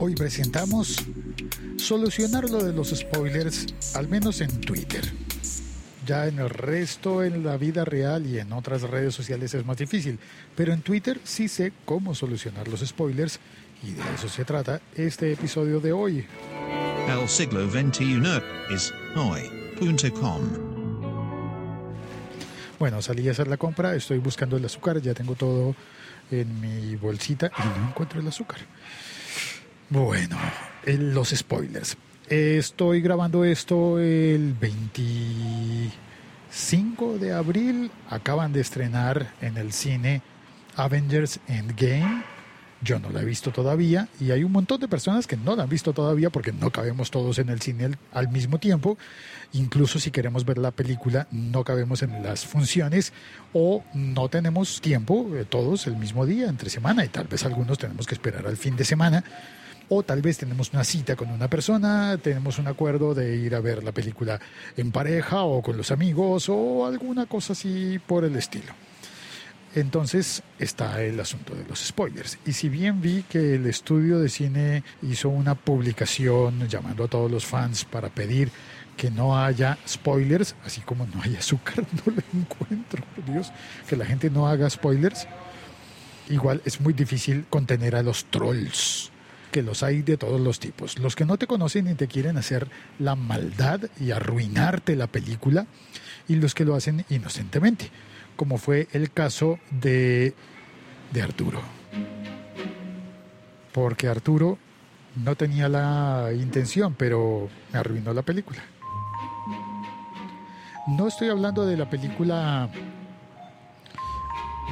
Hoy presentamos solucionar lo de los spoilers, al menos en Twitter. Ya en el resto, en la vida real y en otras redes sociales es más difícil, pero en Twitter sí sé cómo solucionar los spoilers y de eso se trata este episodio de hoy. El siglo XXI es hoy.com. Bueno, salí a hacer la compra, estoy buscando el azúcar, ya tengo todo en mi bolsita y no encuentro el azúcar. Bueno, los spoilers. Estoy grabando esto el 25 de abril. Acaban de estrenar en el cine Avengers Endgame. Yo no la he visto todavía y hay un montón de personas que no la han visto todavía porque no cabemos todos en el cine al, al mismo tiempo. Incluso si queremos ver la película no cabemos en las funciones o no tenemos tiempo eh, todos el mismo día entre semana y tal vez algunos tenemos que esperar al fin de semana o tal vez tenemos una cita con una persona, tenemos un acuerdo de ir a ver la película en pareja o con los amigos o alguna cosa así por el estilo. Entonces está el asunto de los spoilers. Y si bien vi que el estudio de cine hizo una publicación llamando a todos los fans para pedir que no haya spoilers, así como no hay azúcar, no lo encuentro, por Dios, que la gente no haga spoilers, igual es muy difícil contener a los trolls, que los hay de todos los tipos. Los que no te conocen y te quieren hacer la maldad y arruinarte la película, y los que lo hacen inocentemente, como fue el caso de, de Arturo. Porque Arturo no tenía la intención, pero me arruinó la película. No estoy hablando de la película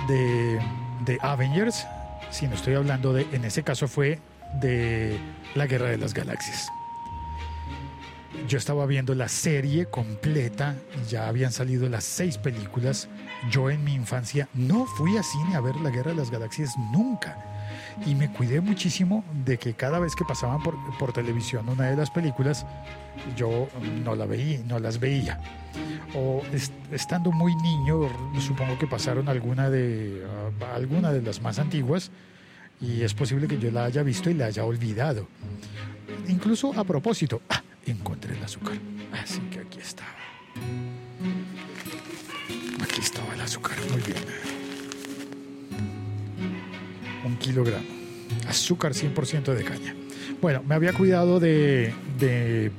de, de Avengers, sino estoy hablando de, en ese caso fue de la Guerra de las Galaxias. Yo estaba viendo la serie completa, ya habían salido las seis películas. Yo en mi infancia no fui a cine a ver la Guerra de las Galaxias nunca. Y me cuidé muchísimo de que cada vez que pasaban por, por televisión una de las películas, yo no, la veía, no las veía. O est- estando muy niño, supongo que pasaron alguna de, ah, alguna de las más antiguas y es posible que yo la haya visto y la haya olvidado. Incluso a propósito, ah, encontré el azúcar. Así que aquí estaba. Aquí estaba el azúcar, muy bien. Un kilogramo. Azúcar 100% de caña. Bueno, me había cuidado de, de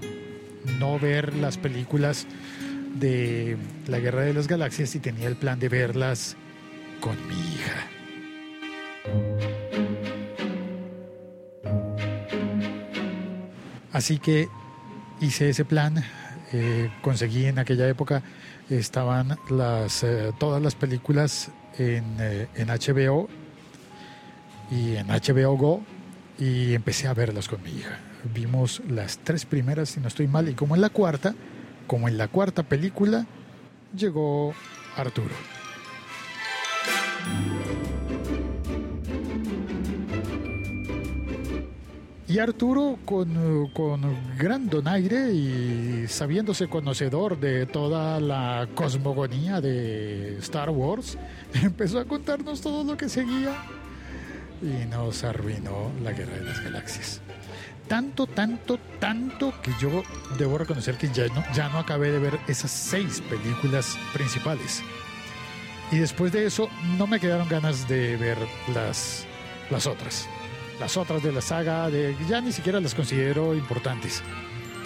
no ver las películas de la Guerra de las Galaxias y tenía el plan de verlas con mi hija. Así que hice ese plan, eh, conseguí en aquella época, estaban las, eh, todas las películas en, eh, en HBO y en HBO Go y empecé a verlas con mi hija. Vimos las tres primeras, si no estoy mal, y como en la cuarta, como en la cuarta película, llegó Arturo. Y Arturo, con, con gran donaire y sabiéndose conocedor de toda la cosmogonía de Star Wars, empezó a contarnos todo lo que seguía y nos arruinó la Guerra de las Galaxias. Tanto, tanto, tanto que yo debo reconocer que ya no, ya no acabé de ver esas seis películas principales. Y después de eso no me quedaron ganas de ver las, las otras. Las otras de la saga, ya ni siquiera las considero importantes.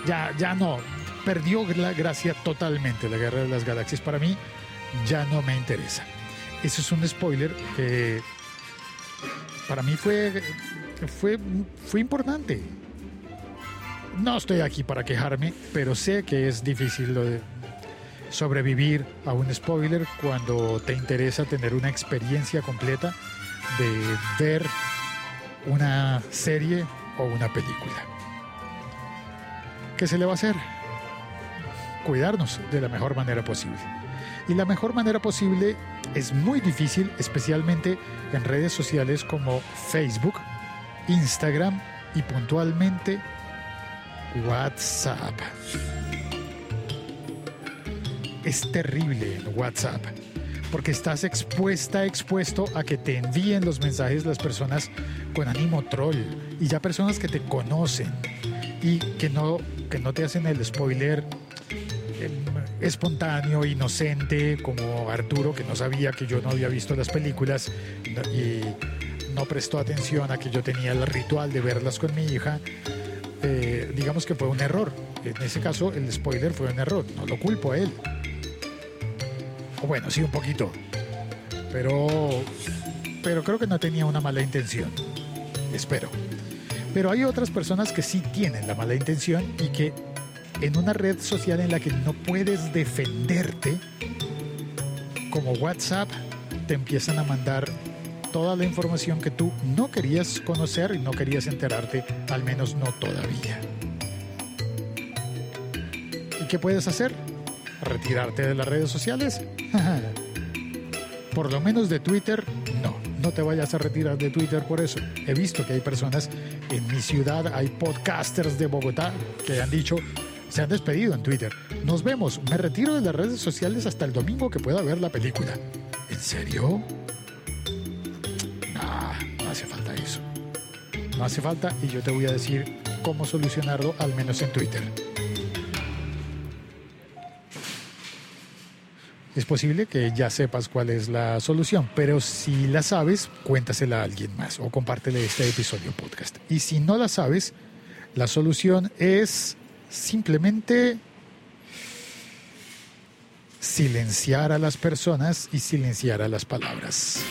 Ya, ya no. Perdió la gracia totalmente la Guerra de las Galaxias. Para mí ya no me interesa. Eso es un spoiler que para mí fue, fue, fue importante. No estoy aquí para quejarme, pero sé que es difícil sobrevivir a un spoiler cuando te interesa tener una experiencia completa de ver una serie o una película. ¿Qué se le va a hacer? Cuidarnos de la mejor manera posible. Y la mejor manera posible es muy difícil, especialmente en redes sociales como Facebook, Instagram y puntualmente WhatsApp. Es terrible WhatsApp porque estás expuesta, expuesto a que te envíen los mensajes las personas con ánimo troll y ya personas que te conocen y que no, que no te hacen el spoiler em, espontáneo, inocente, como Arturo, que no sabía que yo no había visto las películas y no prestó atención a que yo tenía el ritual de verlas con mi hija. Eh, digamos que fue un error. En ese caso, el spoiler fue un error. No lo culpo a él. O bueno, sí, un poquito. Pero, pero creo que no tenía una mala intención. Espero. Pero hay otras personas que sí tienen la mala intención y que en una red social en la que no puedes defenderte, como WhatsApp, te empiezan a mandar toda la información que tú no querías conocer y no querías enterarte, al menos no todavía. ¿Y qué puedes hacer? ¿Retirarte de las redes sociales? por lo menos de Twitter, no. Te vayas a retirar de Twitter por eso. He visto que hay personas en mi ciudad, hay podcasters de Bogotá que han dicho, se han despedido en Twitter. Nos vemos, me retiro de las redes sociales hasta el domingo que pueda ver la película. ¿En serio? No, no hace falta eso. No hace falta y yo te voy a decir cómo solucionarlo, al menos en Twitter. Es posible que ya sepas cuál es la solución, pero si la sabes, cuéntasela a alguien más o compártele este episodio podcast. Y si no la sabes, la solución es simplemente silenciar a las personas y silenciar a las palabras.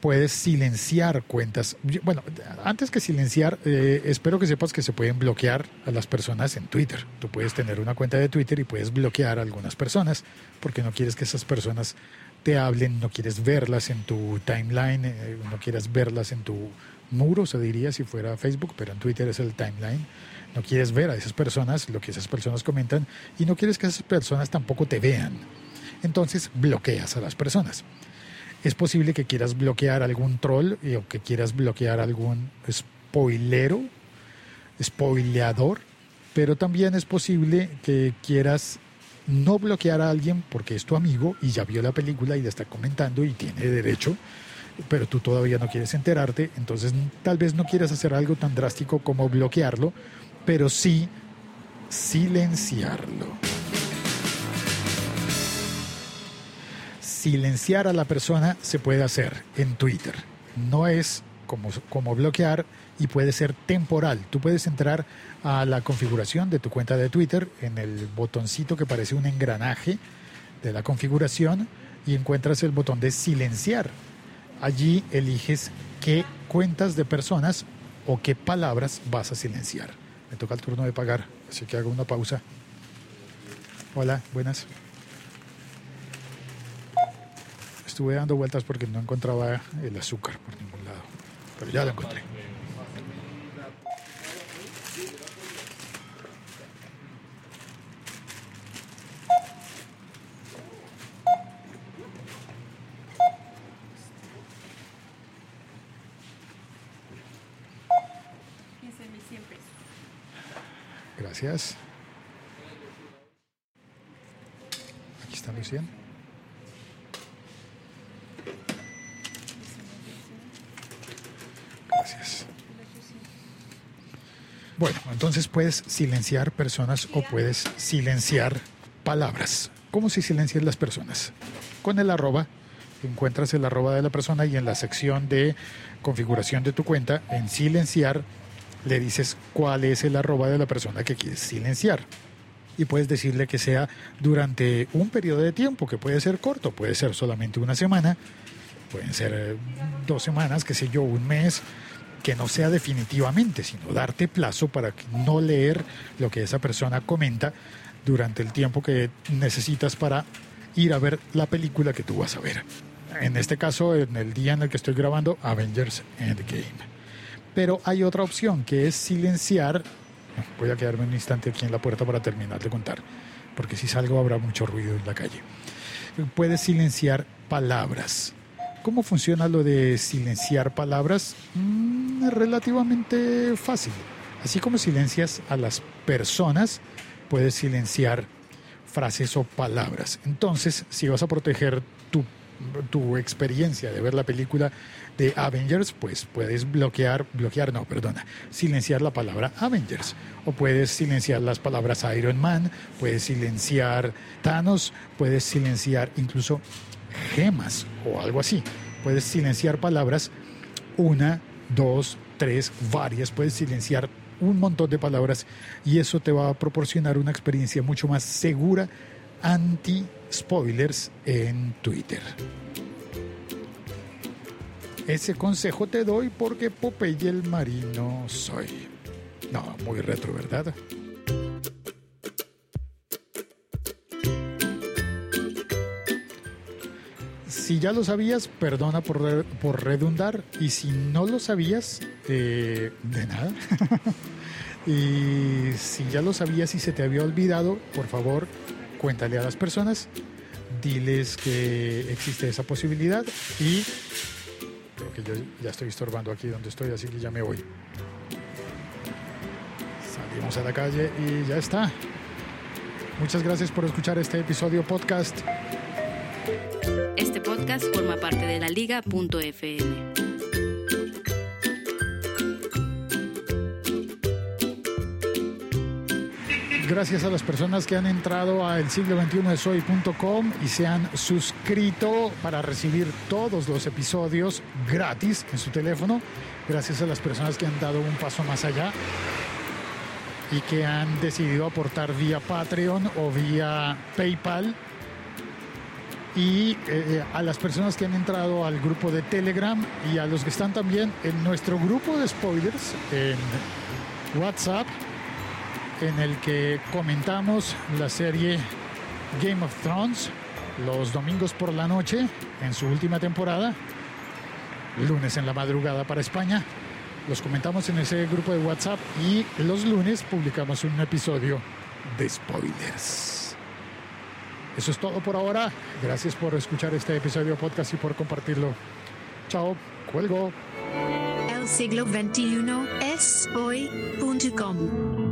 Puedes silenciar cuentas. Bueno, antes que silenciar, eh, espero que sepas que se pueden bloquear a las personas en Twitter. Tú puedes tener una cuenta de Twitter y puedes bloquear a algunas personas porque no quieres que esas personas te hablen, no quieres verlas en tu timeline, eh, no quieres verlas en tu muro, se diría si fuera Facebook, pero en Twitter es el timeline. No quieres ver a esas personas, lo que esas personas comentan, y no quieres que esas personas tampoco te vean. Entonces bloqueas a las personas es posible que quieras bloquear algún troll o que quieras bloquear algún spoilero, spoileador, pero también es posible que quieras no bloquear a alguien porque es tu amigo y ya vio la película y le está comentando y tiene derecho, pero tú todavía no quieres enterarte, entonces tal vez no quieras hacer algo tan drástico como bloquearlo, pero sí silenciarlo. Silenciar a la persona se puede hacer en Twitter. No es como, como bloquear y puede ser temporal. Tú puedes entrar a la configuración de tu cuenta de Twitter en el botoncito que parece un engranaje de la configuración y encuentras el botón de silenciar. Allí eliges qué cuentas de personas o qué palabras vas a silenciar. Me toca el turno de pagar, así que hago una pausa. Hola, buenas. Estuve dando vueltas porque no encontraba el azúcar por ningún lado, pero ya lo encontré. Gracias. Aquí están los 100. Bueno, entonces puedes silenciar personas o puedes silenciar palabras. ¿Cómo se silencian las personas? Con el arroba, encuentras el arroba de la persona y en la sección de configuración de tu cuenta, en silenciar, le dices cuál es el arroba de la persona que quieres silenciar. Y puedes decirle que sea durante un periodo de tiempo, que puede ser corto, puede ser solamente una semana, pueden ser eh, dos semanas, qué sé yo, un mes, que no sea definitivamente, sino darte plazo para no leer lo que esa persona comenta durante el tiempo que necesitas para ir a ver la película que tú vas a ver. En este caso, en el día en el que estoy grabando, Avengers Endgame. Pero hay otra opción que es silenciar. Voy a quedarme un instante aquí en la puerta para terminar de contar, porque si salgo habrá mucho ruido en la calle. Puedes silenciar palabras ¿Cómo funciona lo de silenciar palabras? Mm, relativamente fácil. Así como silencias a las personas, puedes silenciar frases o palabras. Entonces, si vas a proteger tu tu experiencia de ver la película de Avengers, pues puedes bloquear, bloquear, no, perdona, silenciar la palabra Avengers. O puedes silenciar las palabras Iron Man, puedes silenciar Thanos, puedes silenciar incluso gemas o algo así. Puedes silenciar palabras, una, dos, tres, varias, puedes silenciar un montón de palabras y eso te va a proporcionar una experiencia mucho más segura anti-spoilers en Twitter. Ese consejo te doy porque Popeye el marino soy. No, muy retro, ¿verdad? Si ya lo sabías, perdona por, por redundar. Y si no lo sabías, eh, de nada. y si ya lo sabías y se te había olvidado, por favor, cuéntale a las personas, diles que existe esa posibilidad y creo que yo ya estoy estorbando aquí donde estoy, así que ya me voy. Salimos a la calle y ya está. Muchas gracias por escuchar este episodio podcast. Forma parte de la liga.fm. Gracias a las personas que han entrado a el siglo 21 de soy.com y se han suscrito para recibir todos los episodios gratis en su teléfono. Gracias a las personas que han dado un paso más allá y que han decidido aportar vía Patreon o vía PayPal. Y eh, a las personas que han entrado al grupo de Telegram y a los que están también en nuestro grupo de spoilers en WhatsApp en el que comentamos la serie Game of Thrones los domingos por la noche en su última temporada, lunes en la madrugada para España. Los comentamos en ese grupo de WhatsApp y los lunes publicamos un episodio de spoilers. Eso es todo por ahora. Gracias por escuchar este episodio podcast y por compartirlo. Chao, cuelgo. El siglo XXI es hoy.com.